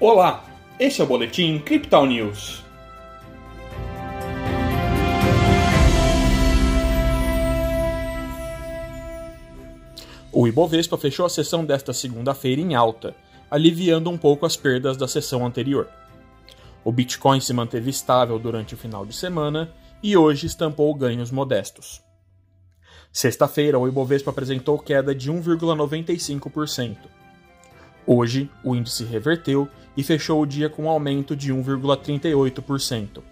Olá, este é o Boletim Crypto News. O Ibovespa fechou a sessão desta segunda-feira em alta, aliviando um pouco as perdas da sessão anterior. O Bitcoin se manteve estável durante o final de semana e hoje estampou ganhos modestos. Sexta-feira, o Ibovespa apresentou queda de 1,95%. Hoje, o índice reverteu e fechou o dia com um aumento de 1,38%.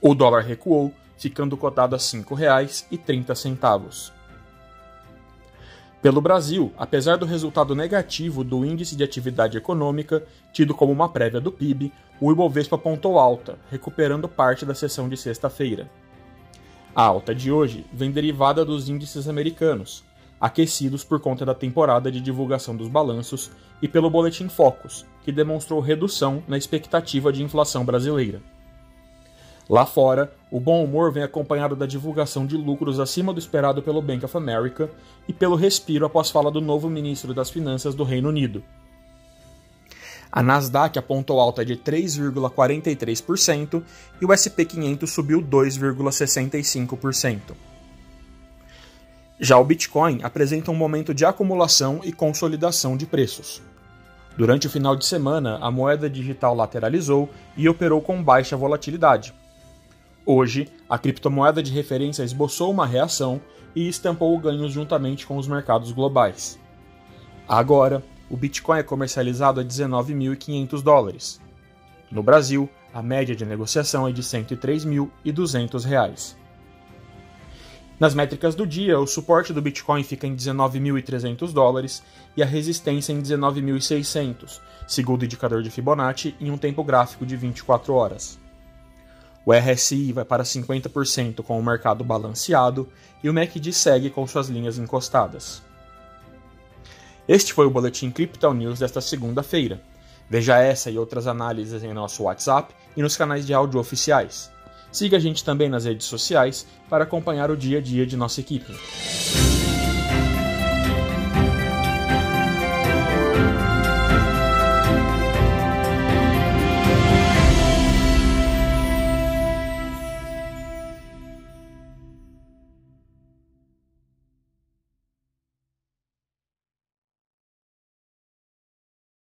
O dólar recuou, ficando cotado a R$ 5,30. Pelo Brasil, apesar do resultado negativo do Índice de Atividade Econômica, tido como uma prévia do PIB, o Ibovespa apontou alta, recuperando parte da sessão de sexta-feira. A alta de hoje vem derivada dos índices americanos, aquecidos por conta da temporada de divulgação dos balanços e pelo Boletim Focus, que demonstrou redução na expectativa de inflação brasileira. Lá fora, o bom humor vem acompanhado da divulgação de lucros acima do esperado pelo Bank of America e pelo respiro após fala do novo ministro das Finanças do Reino Unido. A Nasdaq apontou alta de 3,43% e o SP 500 subiu 2,65%. Já o Bitcoin apresenta um momento de acumulação e consolidação de preços. Durante o final de semana, a moeda digital lateralizou e operou com baixa volatilidade. Hoje, a criptomoeda de referência esboçou uma reação e estampou ganhos juntamente com os mercados globais. Agora, o Bitcoin é comercializado a 19.500 dólares. No Brasil, a média de negociação é de R$ 103.200. Nas métricas do dia, o suporte do Bitcoin fica em 19.300 dólares e a resistência em 19.600, segundo o indicador de Fibonacci, em um tempo gráfico de 24 horas. O RSI vai para 50% com o mercado balanceado e o MACD segue com suas linhas encostadas. Este foi o Boletim Crypto News desta segunda-feira. Veja essa e outras análises em nosso WhatsApp e nos canais de áudio oficiais. Siga a gente também nas redes sociais para acompanhar o dia a dia de nossa equipe.